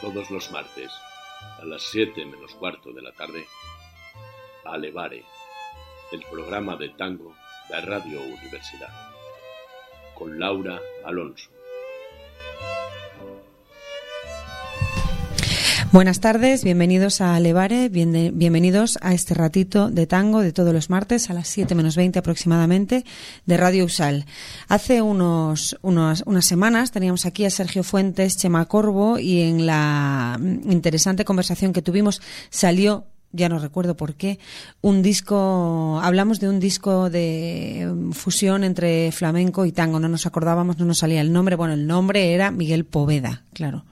Todos los martes, a las 7 menos cuarto de la tarde, Alevare el programa de tango de Radio Universidad, con Laura Alonso. Buenas tardes, bienvenidos a Levare, bienvenidos a este ratito de tango de todos los martes a las 7 menos 20 aproximadamente de Radio Usal. Hace unos, unas semanas teníamos aquí a Sergio Fuentes, Chema Corvo y en la interesante conversación que tuvimos salió ya no recuerdo por qué, un disco, hablamos de un disco de fusión entre flamenco y tango, no nos acordábamos, no nos salía el nombre, bueno, el nombre era Miguel Poveda, claro.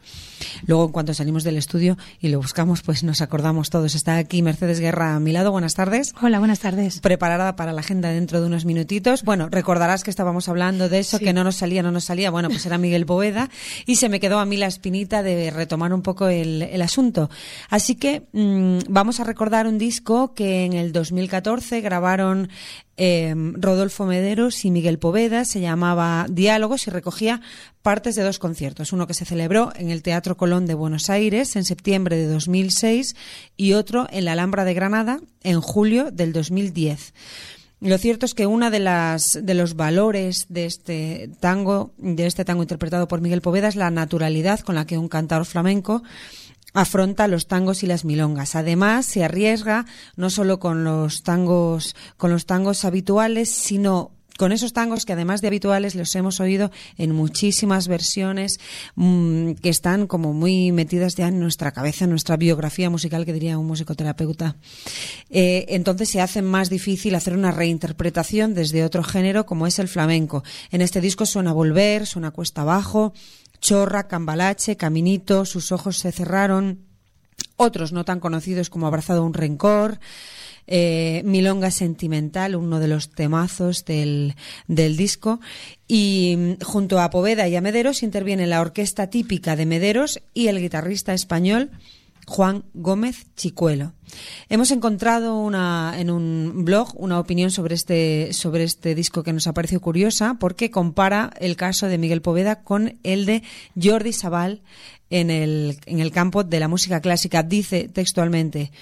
Luego, en cuanto salimos del estudio y lo buscamos, pues nos acordamos todos. Está aquí Mercedes Guerra a mi lado. Buenas tardes. Hola, buenas tardes. Preparada para la agenda dentro de unos minutitos. Bueno, recordarás que estábamos hablando de eso, que no nos salía, no nos salía. Bueno, pues era Miguel Poveda y se me quedó a mí la espinita de retomar un poco el, asunto. Así que mm, vamos a recordar un disco que en el 2014 grabaron Em, Rodolfo Mederos y Miguel Poveda, se llamaba Diálogos y recogía partes de dos conciertos, uno que se celebró en el Teatro Colón de Buenos Aires en septiembre de 2006 y otro en la Alhambra de Granada en julio del 2010. Lo cierto es que uno de las de los valores de este tango, de este tango interpretado por Miguel Poveda es la naturalidad con la que un cantador flamenco afronta los tangos y las milongas. Además, se arriesga no solo con los tangos, con los tangos habituales, sino con esos tangos que además de habituales los hemos oído en muchísimas versiones mm, que están como muy metidas ya en nuestra cabeza, en nuestra biografía musical, que diría un musicoterapeuta. Eh, entonces se hace más difícil hacer una reinterpretación desde otro género como es el flamenco. En este disco suena volver, suena cuesta abajo, Chorra, Cambalache, Caminito, sus ojos se cerraron, otros no tan conocidos como Abrazado un rencor, eh, Milonga Sentimental, uno de los temazos del, del disco. Y mm, junto a Poveda y a Mederos interviene la orquesta típica de Mederos y el guitarrista español Juan Gómez Chicuelo. Hemos encontrado una, en un blog una opinión sobre este, sobre este disco que nos ha parecido curiosa porque compara el caso de Miguel Poveda con el de Jordi Sabal en el, en el campo de la música clásica. Dice textualmente,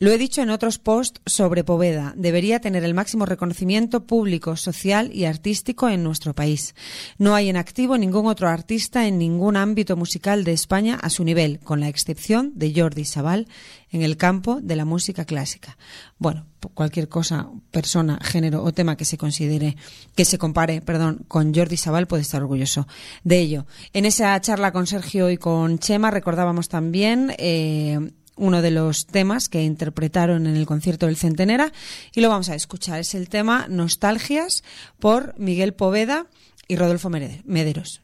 lo he dicho en otros posts sobre Poveda. Debería tener el máximo reconocimiento público, social y artístico en nuestro país. No hay en activo ningún otro artista en ningún ámbito musical de España a su nivel, con la excepción de Jordi Sabal en el campo de la música clásica. Bueno, cualquier cosa, persona, género o tema que se considere, que se compare, perdón, con Jordi Sabal puede estar orgulloso de ello. En esa charla con Sergio y con Chema recordábamos también eh, uno de los temas que interpretaron en el concierto del Centenera y lo vamos a escuchar. Es el tema Nostalgias por Miguel Poveda y Rodolfo Mederos.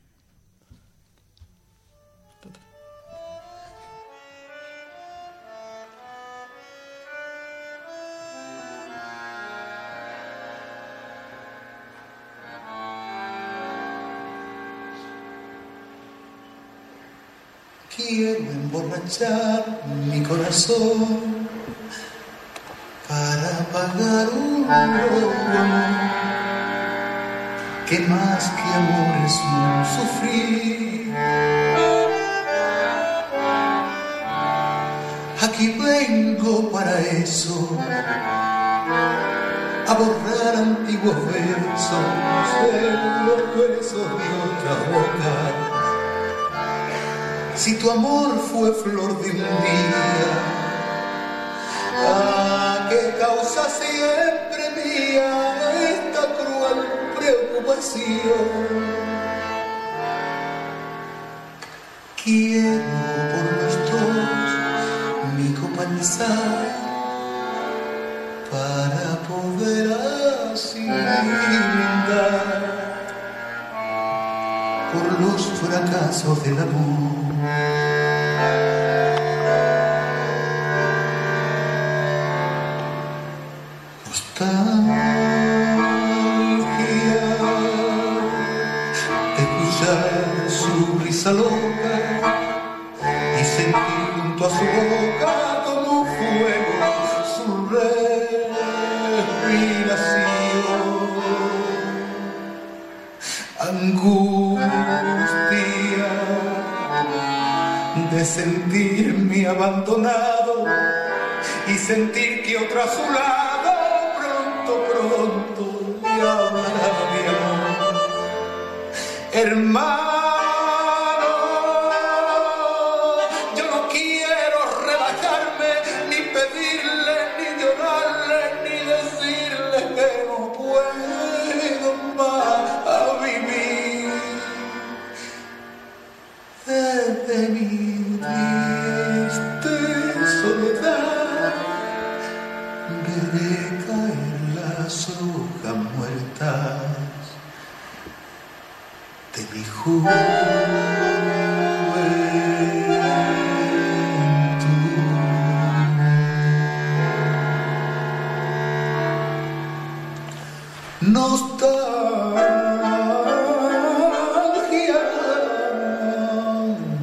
Mi corazón para pagar un amor que más que amor es un sufrir. Aquí vengo para eso, a borrar antiguos versos de los versos de otra boca si tu amor fue flor de un día, ¿a qué causa siempre mía esta cruel preocupación? Quiero por los dos mi comenzar para poder así brindar por los fracasos del amor y sentir junto a su boca como fuego su respiración. Angustia de sentirme abandonado y sentir que otro a su lado pronto, pronto me hablará de amor. Hermano,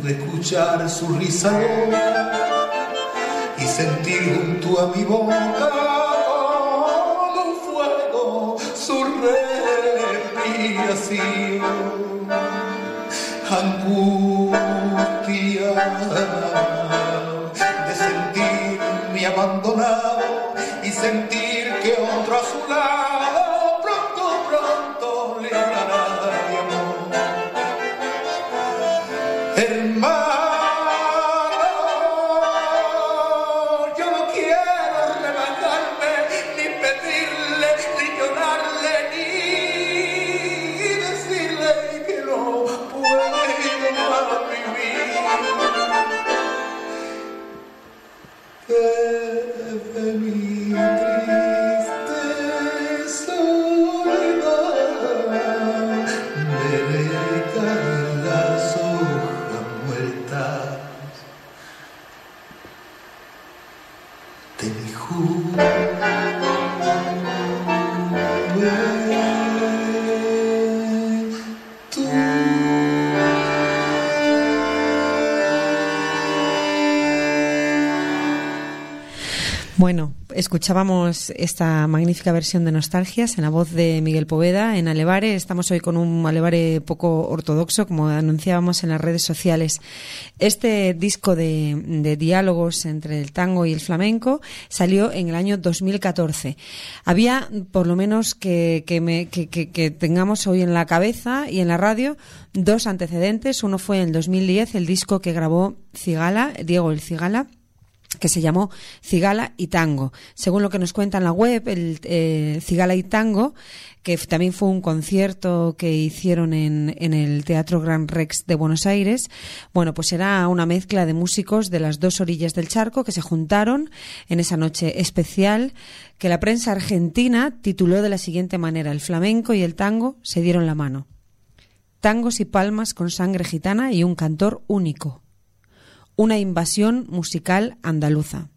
escuchar su risa y sentir junto a mi boca como un fuego su respiración. Angustia de sentirme abandonado y sentir que otro a su lado de escuchábamos esta magnífica versión de Nostalgias en la voz de Miguel Poveda en Alevare. Estamos hoy con un Alevare poco ortodoxo, como anunciábamos en las redes sociales. Este disco de, diálogos entre el tango y el flamenco salió en el año 2014. Había, por lo menos que, me- que tengamos hoy en la cabeza y en la radio, dos antecedentes. Uno fue en el 2010, el disco que grabó Cigala, Diego el Cigala que se llamó Cigala y Tango. Según lo que nos cuenta en la web, el eh, Cigala y Tango, que también fue un concierto que hicieron en, en el Teatro Gran Rex de Buenos Aires, bueno, pues era una mezcla de músicos de las dos orillas del charco que se juntaron en esa noche especial que la prensa argentina tituló de la siguiente manera, el flamenco y el tango se dieron la mano. Tangos y palmas con sangre gitana y un cantor único una invasión musical andaluza.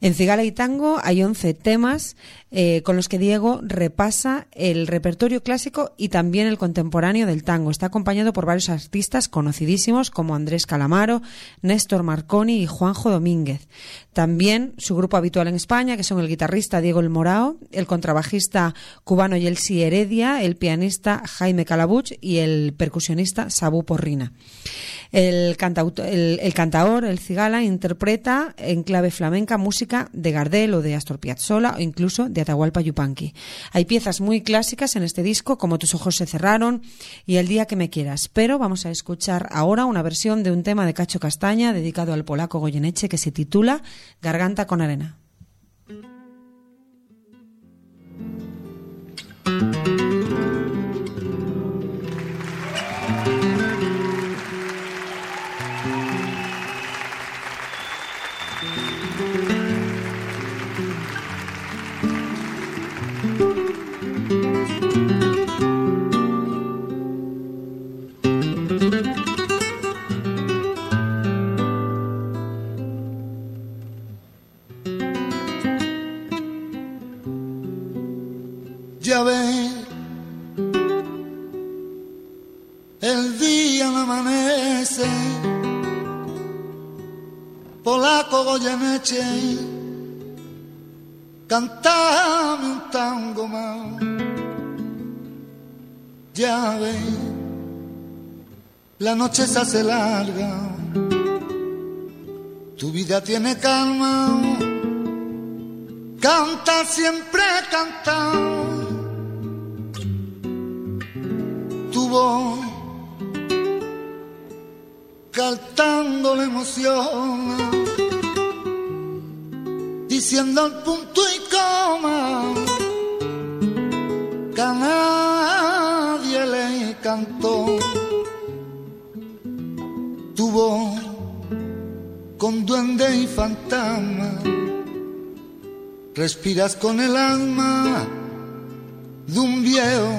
En Cigala y Tango hay 11 temas eh, con los que Diego repasa el repertorio clásico y también el contemporáneo del tango. Está acompañado por varios artistas conocidísimos como Andrés Calamaro, Néstor Marconi y Juanjo Domínguez. También su grupo habitual en España, que son el guitarrista Diego El Morao, el contrabajista cubano Yelsi Heredia, el pianista Jaime Calabuch y el percusionista Sabu Porrina. El, cantauto- el, el cantaor, el cigala, interpreta en clave flamenca música de Gardel o de Astor Piazzolla o incluso de Atahualpa Yupanqui. Hay piezas muy clásicas en este disco como Tus ojos se cerraron y El día que me quieras, pero vamos a escuchar ahora una versión de un tema de Cacho Castaña dedicado al polaco Goyeneche que se titula Garganta con arena. Goyeneche, cantame un tango más. Ya ves, la noche se hace larga, tu vida tiene calma, canta siempre canta. Tu voz cantando la emoción, diciendo el punto y coma, que a nadie le cantó. Tu voz con duende y fantasma, respiras con el alma de un viejo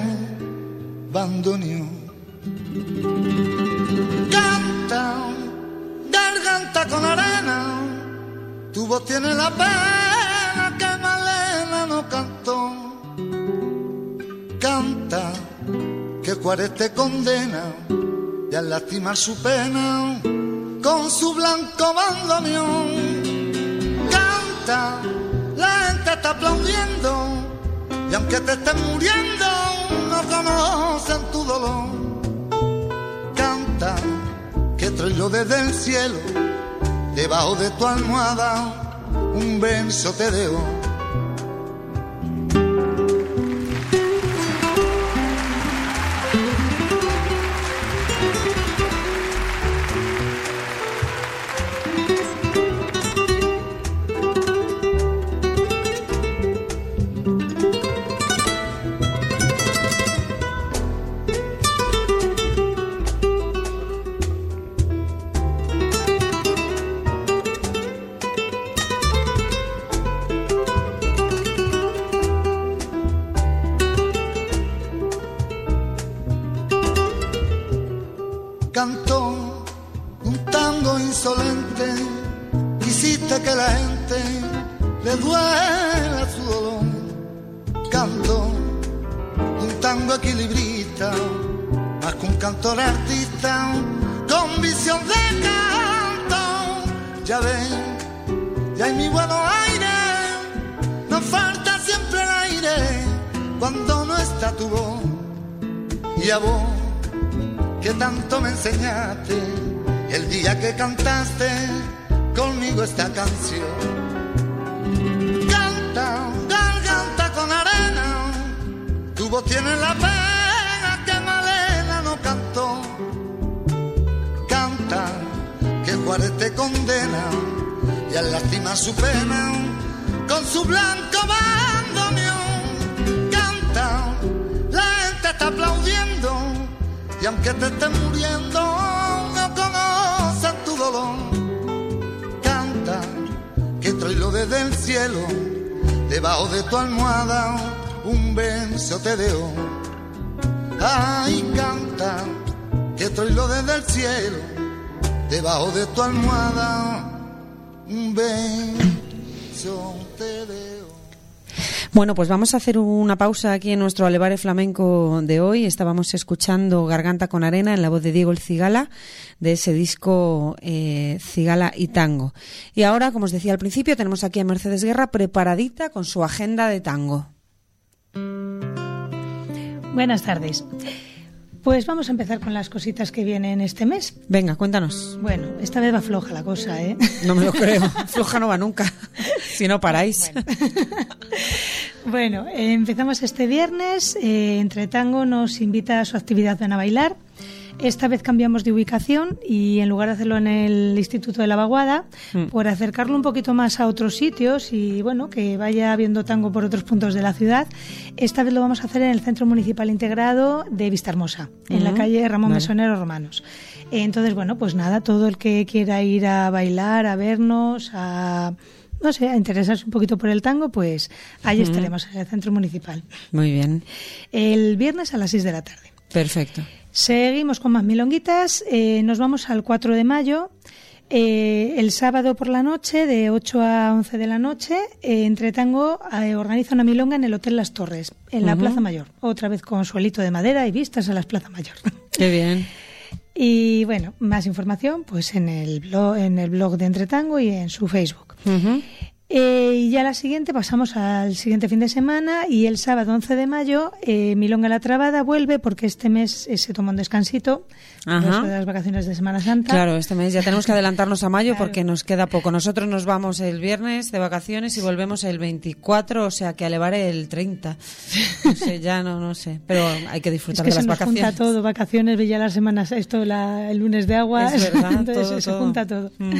bandoneón. Garganta con arena, tu voz tiene la pena Juárez te condena y al lastimar su pena con su blanco bandoneón. Canta, la gente está aplaudiendo y aunque te estés muriendo no conocen tu dolor. Canta que traigo desde el cielo, debajo de tu almohada, un verso te dejo. Condena y al lastimar su pena con su blanco bandoneón. Canta, la gente está aplaudiendo y aunque te estés muriendo, no conocen tu dolor. Canta, que traigo desde el cielo, debajo de tu almohada, un beso te dejo. Ay, canta, que traigo desde el cielo, debajo de tu almohada, un beso te dejo. Bueno, pues vamos a hacer una pausa aquí en nuestro Alevare Flamenco de hoy. Estábamos escuchando Garganta con Arena en la voz de Diego el Cigala, de ese disco eh, Cigala y Tango. Y ahora, como os decía al principio, tenemos aquí a Mercedes Guerra preparadita con su agenda de tango. Buenas tardes. Pues vamos a empezar con las cositas que vienen este mes. Venga, cuéntanos. Bueno, esta vez va floja la cosa, ¿eh? No me lo creo. Floja no va nunca. Si no paráis. Bueno, eh, empezamos este viernes. Eh, Entre Tango nos invita a su actividad Ven a Bailar. Esta vez cambiamos de ubicación y en lugar de hacerlo en el Instituto de la Vaguada, Mm. por acercarlo un poquito más a otros sitios y bueno, que vaya viendo tango por otros puntos de la ciudad, esta vez lo vamos a hacer en el Centro Municipal Integrado de Vistahermosa, en la Ujú. calle Ramón Vale. Mesonero Romanos. Entonces, bueno, pues nada, todo el que quiera ir a bailar, a vernos, a no sé, a interesarse un poquito por el tango, pues ahí estaremos en el centro municipal. Muy bien. El viernes a las 6 de la tarde. Perfecto. Seguimos con más milonguitas. eh, nos vamos al 4 de mayo. eh, el sábado por la noche, de 8 a 11 de la noche, eh, Entre Tango eh, organiza una milonga en el Hotel Las Torres, en la. Plaza Mayor. Otra vez con suelito de madera y vistas a la Plaza Mayor. Qué bien. Y bueno, más información pues en el blog, en el blog de Entretango y en su Facebook. Eh, y ya la siguiente, pasamos al siguiente fin de semana y el sábado 11 de mayo eh, Milonga la Trabada vuelve porque este mes eh, se toma un descansito Ajá. de las vacaciones de Semana Santa. Claro, este mes ya tenemos que adelantarnos a mayo porque nos queda poco. Nosotros nos vamos el viernes de vacaciones y volvemos el 24, o sea que Alevare el 30. No sé, ya no, no sé. Pero hay que Es disfrutar que de se las nos vacaciones. junta todo, vacaciones, ya las semanas, esto la- el lunes de agua, Es verdad, entonces todo, se todo. junta todo. Mm.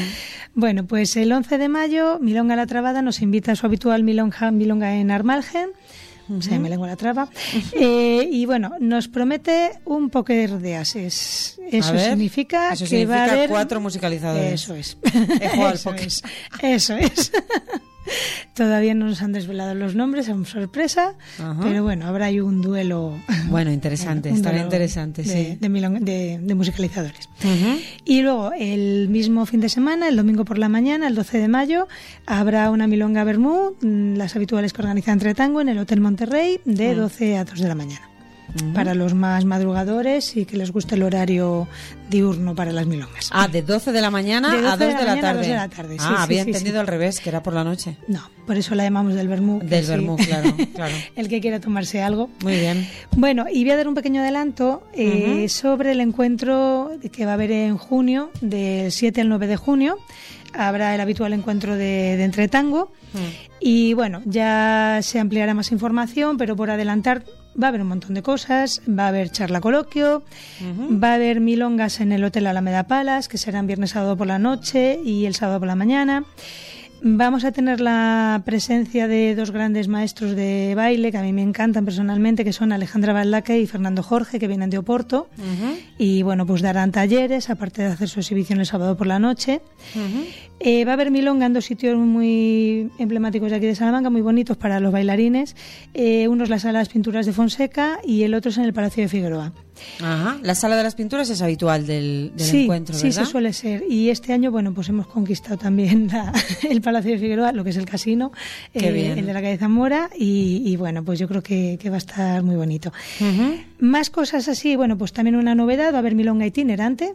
Bueno, pues el 11 de mayo Milonga la Trabada nos invita a su habitual Milonga, Milonga en Armalgen. Se me lengua la traba. Eh, y bueno, nos promete un poker de ases. Eso ver, significa eso que va a significa haber cuatro musicalizadores. Eso es. Al Eso póker. es. Eso es. Todavía no nos han desvelado los nombres, es sorpresa, Ajá. pero bueno, habrá ahí un duelo. Bueno, interesante, un estará interesante, de, sí. de milong- de- de musicalizadores. Y luego, el mismo fin de semana, el domingo por la mañana, el 12 de mayo, habrá una milonga Bermú, mm, las habituales que organiza Entre Tango en el Hotel Monterrey, de 12 a 2 de la mañana. Para los más madrugadores y que les guste el horario diurno para las milongas. Ah, de 12 de la mañana De 12 a 2 de, de la la mañana a tarde. 2 de la tarde, sí, ah, sí, había sí, entendido al revés, que era por la noche. No, por eso la llamamos del Bermú. que Del vermú, claro, claro. el que quiera tomarse algo. Muy bien. Bueno, y voy a dar un pequeño adelanto eh, sobre el encuentro que va a haber en junio, del 7 al 9 de junio. Habrá el habitual encuentro de, de entretango. Y bueno, ya se ampliará más información, pero por adelantar va a haber un montón de cosas. Va a haber charla coloquio, va a haber milongas en el Hotel Alameda Palace, que serán viernes, sábado por la noche y el sábado por la mañana. Vamos a tener la presencia de dos grandes maestros de baile que a mí me encantan personalmente, que son Alejandra Baldaque y Fernando Jorge, que vienen de Oporto. Y bueno, pues darán talleres, aparte de hacer su exhibición el sábado por la noche. Eh, va a haber milonga en dos sitios muy emblemáticos de aquí de Salamanca, muy bonitos para los bailarines. Eh, uno es la Sala de las Pinturas de Fonseca y el otro es en el Palacio de Figueroa. Ajá. La sala de las pinturas es habitual del, del sí, encuentro, sí, se suele ser. Y este año, bueno, pues hemos conquistado también la- el Palacio de Figueroa, lo que es el casino, Qué eh, bien. el de la calle Zamora, y, y bueno, pues yo creo que, que va a estar muy bonito. Más cosas así, bueno, pues también una novedad, va a haber milonga itinerante.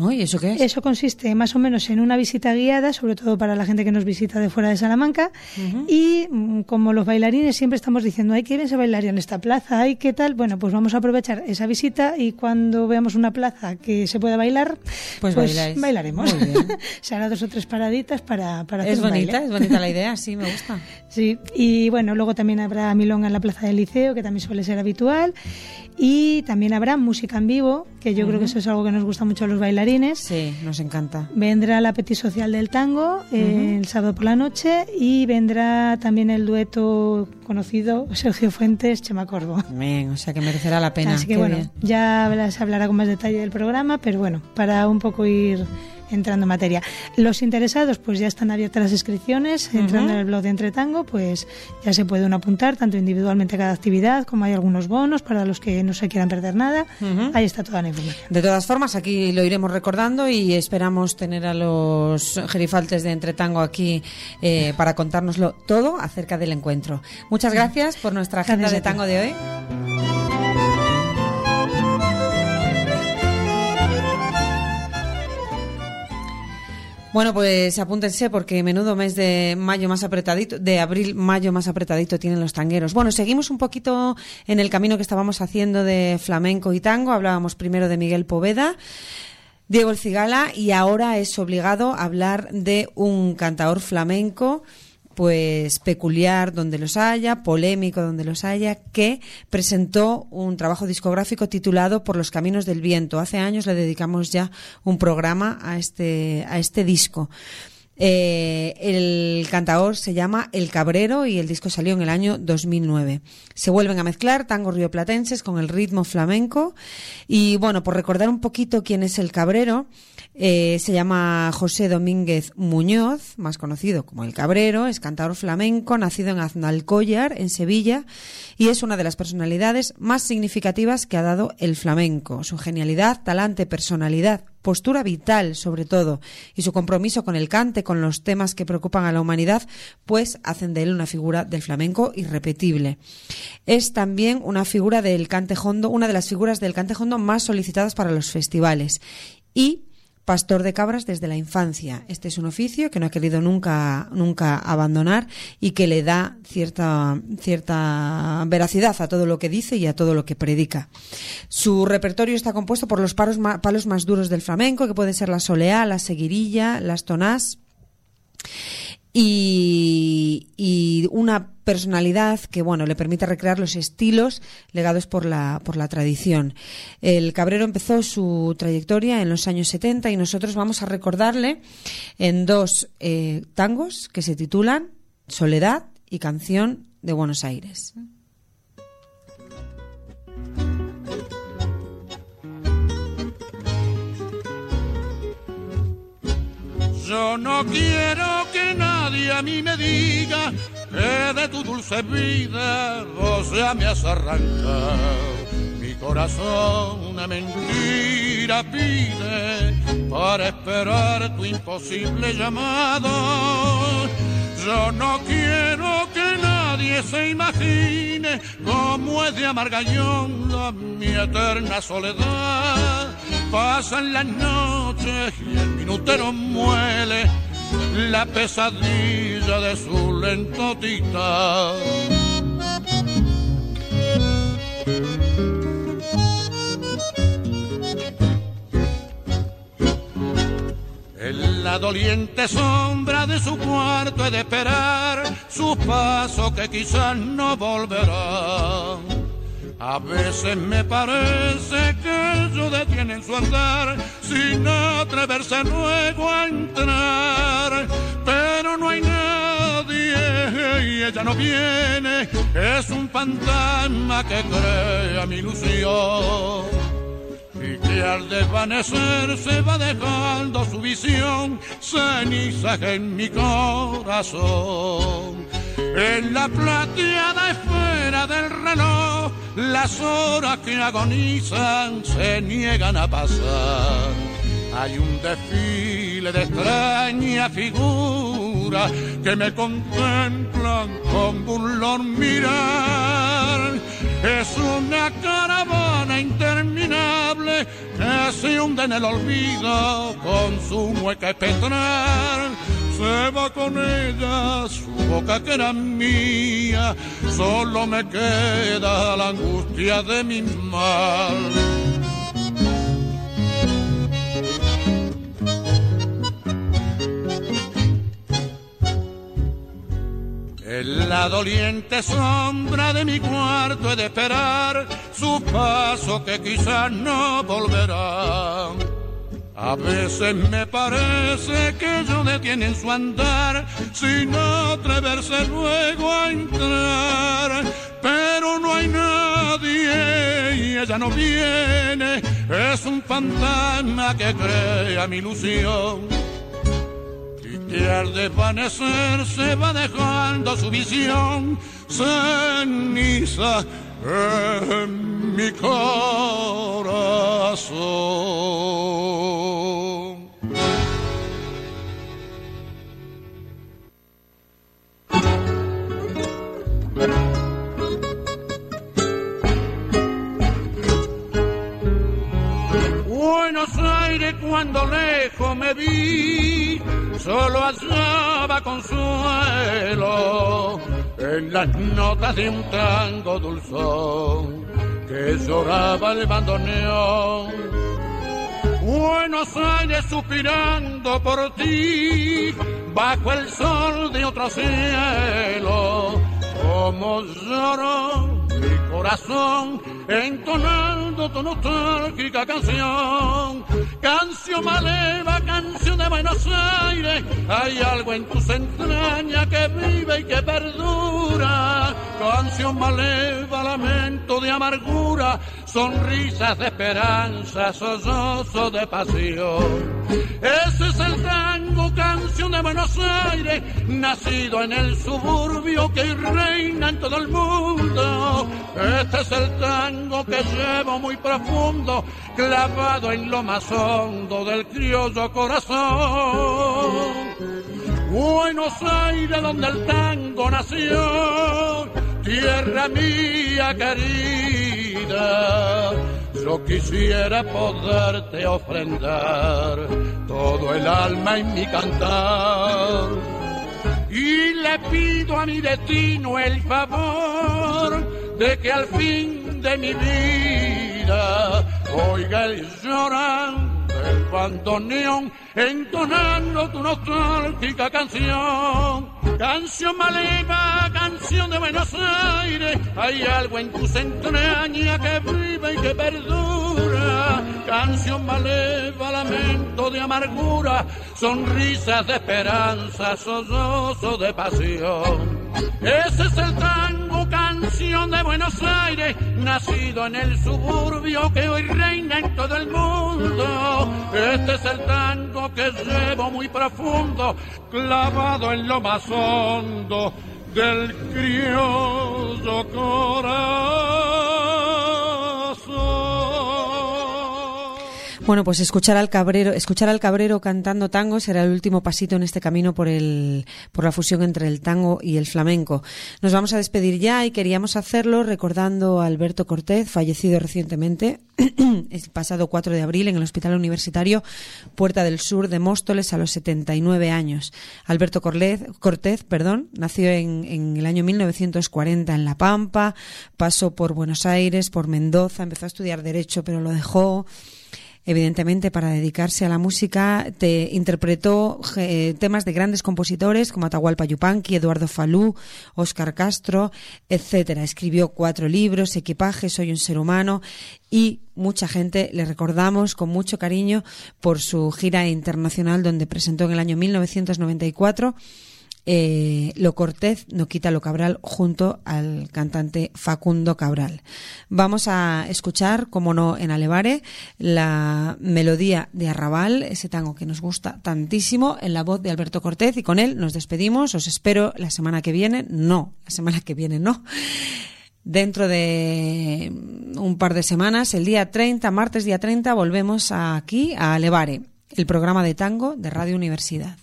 Uy, ¿eso qué es? Eso consiste más o menos en una visita guiada, sobre todo para la gente que nos visita de fuera de Salamanca. Y mm, como los bailarines siempre estamos diciendo, ay, qué bien se bailaría en esta plaza, ay, qué tal. Bueno, pues vamos a aprovechar esa visita y cuando veamos una plaza que se pueda bailar, Pues bailáis. bailaremos. Muy bien. se hará dos o tres paraditas para, para hacer Es un bonita, baile. es bonita la idea, sí, me gusta. Sí, y bueno, luego también habrá milonga en la Plaza del Liceo, que también suele ser habitual. Y también habrá música en vivo, que yo creo que eso es algo que nos gusta mucho a los bailarines. Sí, nos encanta. Vendrá la Petit Social del Tango eh, el sábado por la noche y vendrá también el dueto conocido Sergio Fuentes Chema Corvo. Bien, o sea que merecerá la pena. Así que Qué bueno, bien. ya se hablará con más detalle del programa, pero bueno, para un poco ir entrando en materia. Los interesados, pues ya están abiertas las inscripciones, entrando en el blog de Entretango, pues ya se puede uno apuntar tanto individualmente a cada actividad, como hay algunos bonos para los que no se quieran perder nada. Ahí está toda la información. De todas formas, aquí lo iremos recordando y esperamos tener a los gerifaltes de Entretango aquí eh, para contárnoslo todo acerca del encuentro. Muchas gracias por nuestra agenda Gracias de tango de hoy. Bueno, pues apúntense porque menudo mes de mayo más apretadito, de abril, mayo más apretadito tienen los tangueros. Bueno, seguimos un poquito en el camino que estábamos haciendo de flamenco y tango. Hablábamos primero de Miguel Poveda. Diego El Cigala y ahora es obligado a hablar de un cantador flamenco pues peculiar donde los haya, polémico donde los haya, que presentó un trabajo discográfico titulado Por los caminos del viento. Hace años le dedicamos ya un programa a este, a este disco. Eh, el cantador se llama El Cabrero y el disco salió en el año 2009. Se vuelven a mezclar tango rioplatenses con el ritmo flamenco y bueno, por recordar un poquito quién es el Cabrero, eh, se llama José Domínguez Muñoz, más conocido como El Cabrero, es cantador flamenco, nacido en Aznalcóllar, en Sevilla, y es una de las personalidades más significativas que ha dado el flamenco. Su genialidad, talante, personalidad postura vital, sobre todo, y su compromiso con el cante, con los temas que preocupan a la humanidad, pues hacen de él una figura del flamenco irrepetible. Es también una figura del cante hondo, una de las figuras del cante hondo más solicitadas para los festivales. Y pastor de cabras desde la infancia. Este es un oficio que no ha querido nunca, nunca abandonar y que le da cierta, cierta veracidad a todo lo que dice y a todo lo que predica. Su repertorio está compuesto por los palos, palos más duros del flamenco, que pueden ser la soleá, la seguirilla, las tonás y, una personalidad que bueno le permite recrear los estilos legados por la por la tradición. El Cabrero empezó su trayectoria en los años 70 y nosotros vamos a recordarle en dos eh, tangos que se titulan Soledad y Canción de Buenos Aires. Yo no quiero que nadie a mí me diga que de tu dulce vida vos ya me has arrancado. Mi corazón una mentira pide para esperar tu imposible llamado. Yo no quiero que nadie se imagine cómo es de amarga mi eterna soledad Pasan las noches y el minutero muele la pesadilla de su lento En la doliente sombra de su cuarto he de esperar su paso que quizás no volverá a veces me parece que ellos detienen su andar sin atreverse luego a entrar. Pero no hay nadie y ella no viene, es un fantasma que crea mi ilusión. Y que al desvanecer se va dejando su visión, ceniza en mi corazón. En la plateada esfera del reloj, las horas que agonizan se niegan a pasar. Hay un desfile de extraña figura que me contemplan con burlón mirar. Es una caravana interminable que se hunde en el olvido con su mueca espectral se va con ella, su boca que era mía, solo me queda la angustia de mi mal. En la doliente sombra de mi cuarto he de esperar su paso que quizás no volverá a veces me parece que yo detienen su andar sin atreverse luego a entrar. Pero no hay nadie y ella no viene, es un fantasma que crea mi ilusión. Y que al desvanecer se va dejando su visión ceniza en mi corazón. Cuando lejos me vi, solo hallaba consuelo en las notas de un tango dulzón que lloraba el bandoneón. Buenos Aires suspirando por ti, bajo el sol de otro cielo, como lloró corazón entonando tu nostálgica canción. Canción maleva, canción de Buenos Aires, hay algo en tus entrañas que vive y que perdura. Canción maleva, lamento de amargura, sonrisas de esperanza, sollozos de pasión. Ese es el tango canción Buenos Aires, nacido en el suburbio que reina en todo el mundo. Este es el tango que llevo muy profundo, clavado en lo más hondo del criollo corazón. Buenos Aires, donde el tango nació, tierra mía querida yo quisiera poderte ofrendar todo el alma en mi cantar. Y le pido a mi destino el favor de que al fin de mi vida oiga el llorar el bandoneón entonando tu nostálgica canción. Canción maleva, canción de Buenos Aires, hay algo en tus entrañas que vive y que perdura. Canción maleva, lamento de amargura, sonrisas de esperanza, sollozo de pasión. Ese es el tango, canción de Buenos Aires, nacido en el suburbio que hoy reina en todo el mundo. Este es el tango que llevo muy profundo, clavado en lo más hondo del criollo corazón. Bueno, pues escuchar al cabrero, escuchar al cabrero cantando tango será el último pasito en este camino por el, por la fusión entre el tango y el flamenco. Nos vamos a despedir ya y queríamos hacerlo recordando a Alberto Cortés, fallecido recientemente, el pasado 4 de abril en el Hospital Universitario Puerta del Sur de Móstoles a los 79 años. Alberto Cortés, Cortés perdón, nació en, en el año 1940 en La Pampa, pasó por Buenos Aires, por Mendoza, empezó a estudiar Derecho pero lo dejó evidentemente para dedicarse a la música, te interpretó eh, temas de grandes compositores como Atahualpa Yupanqui, Eduardo Falú, Óscar Castro, etcétera. Escribió cuatro libros, Equipaje, Soy un ser humano y mucha gente le recordamos con mucho cariño por su gira internacional donde presentó en el año 1994 eh, Lo Cortés no quita lo Cabral junto al cantante Facundo Cabral. Vamos a escuchar, como no, en Alevare, la melodía de Arrabal, ese tango que nos gusta tantísimo, en la voz de Alberto Cortés, y con él nos despedimos. Os espero la semana que viene. No, la semana que viene no. Dentro de un par de semanas, el día 30, martes día 30, volvemos aquí a Alevare, el programa de tango de Radio Universidad.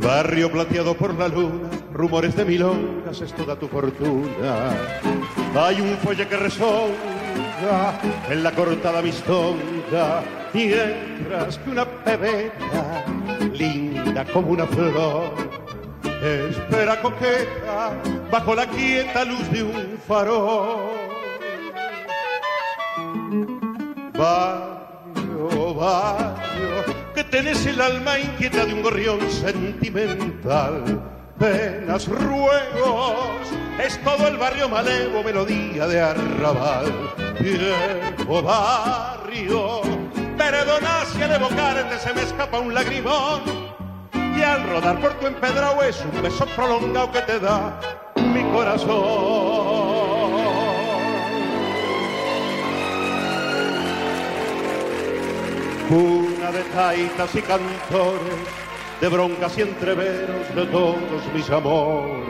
Barrio plateado por la luna, rumores de milongas es toda tu fortuna. Hay un fuelle que resonga en la cortada mistonga, mientras que una pebeta, linda como una flor, espera coqueta bajo la quieta luz de un farol. Tenés el alma inquieta de un gorrión sentimental. Penas, ruegos, es todo el barrio malevo, melodía de arrabal. Viejo barrio, perdona si al evocarte se me escapa un lagrimón. Y al rodar por tu empedrado es un beso prolongado que te da mi corazón. De taitas y cantores, de broncas y entreveros de todos mis amores.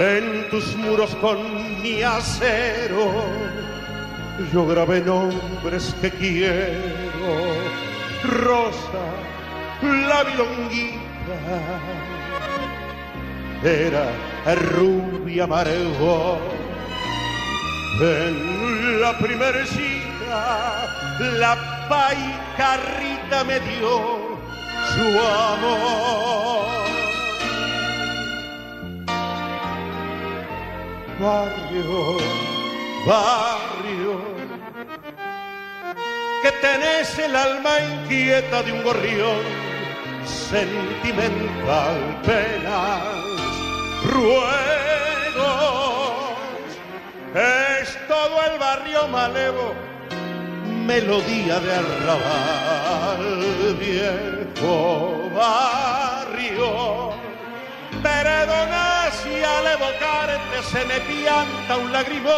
En tus muros con mi acero, yo grabé nombres que quiero. Rosa, la bilonguita, era rubia amargo. En la primera cita, la paicarrita me dio su amor. Barrio, barrio, que tenés el alma inquieta de un gorrión sentimental, penas, ruegos, es todo el barrio malevo melodía de arrabal, viejo barrio. Perdona si al evocarte se me pianta un lagrimón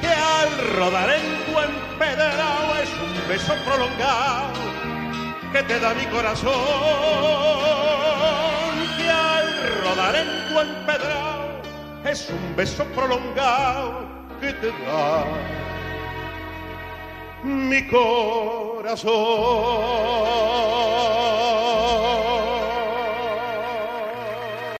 que al rodar en tu empedrado es un beso prolongado que te da mi corazón que al rodar en tu empedrado es un beso prolongado que te da mi corazón.